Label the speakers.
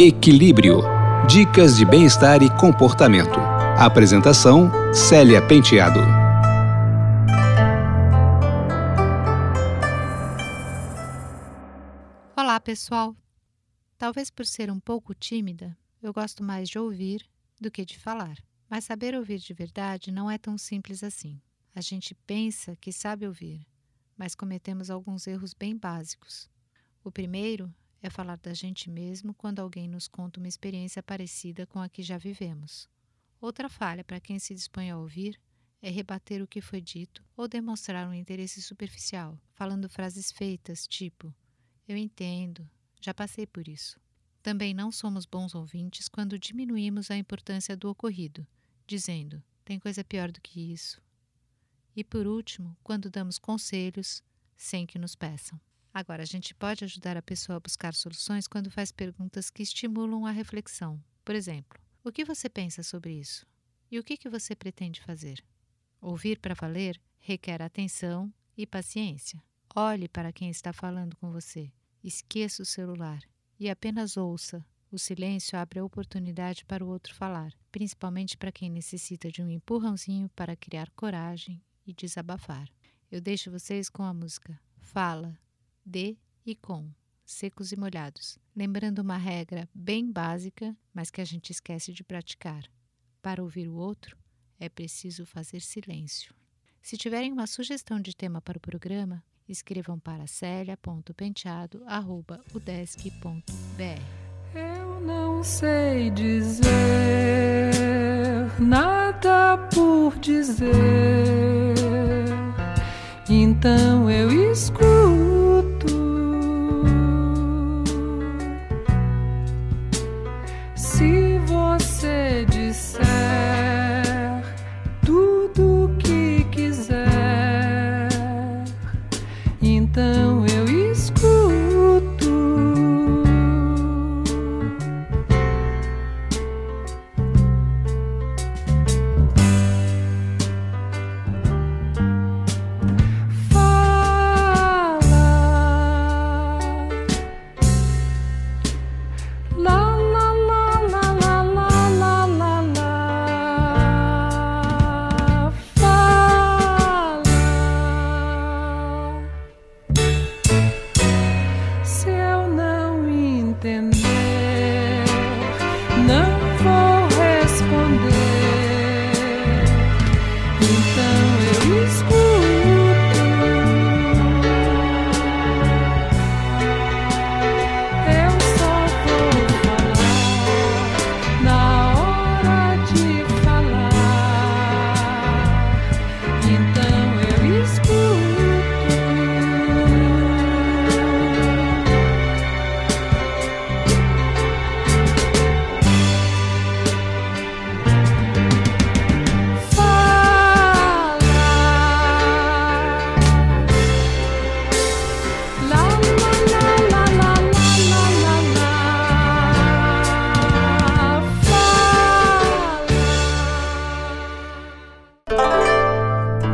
Speaker 1: Equilíbrio. Dicas de bem-estar e comportamento. Apresentação: Célia Penteado.
Speaker 2: Olá, pessoal. Talvez por ser um pouco tímida, eu gosto mais de ouvir do que de falar. Mas saber ouvir de verdade não é tão simples assim. A gente pensa que sabe ouvir, mas cometemos alguns erros bem básicos. O primeiro é falar da gente mesmo quando alguém nos conta uma experiência parecida com a que já vivemos. Outra falha para quem se dispõe a ouvir é rebater o que foi dito ou demonstrar um interesse superficial, falando frases feitas tipo: Eu entendo, já passei por isso. Também não somos bons ouvintes quando diminuímos a importância do ocorrido, dizendo: Tem coisa pior do que isso. E por último, quando damos conselhos sem que nos peçam. Agora, a gente pode ajudar a pessoa a buscar soluções quando faz perguntas que estimulam a reflexão. Por exemplo, o que você pensa sobre isso? E o que, que você pretende fazer? Ouvir para valer requer atenção e paciência. Olhe para quem está falando com você. Esqueça o celular e apenas ouça. O silêncio abre a oportunidade para o outro falar, principalmente para quem necessita de um empurrãozinho para criar coragem e desabafar. Eu deixo vocês com a música Fala, de e com, secos e molhados, lembrando uma regra bem básica, mas que a gente esquece de praticar. Para ouvir o outro, é preciso fazer silêncio. Se tiverem uma sugestão de tema para o programa, escrevam para celia.penteado.udesc.br.
Speaker 3: Eu não sei dizer nada por dizer, então eu escuto them.
Speaker 1: 能否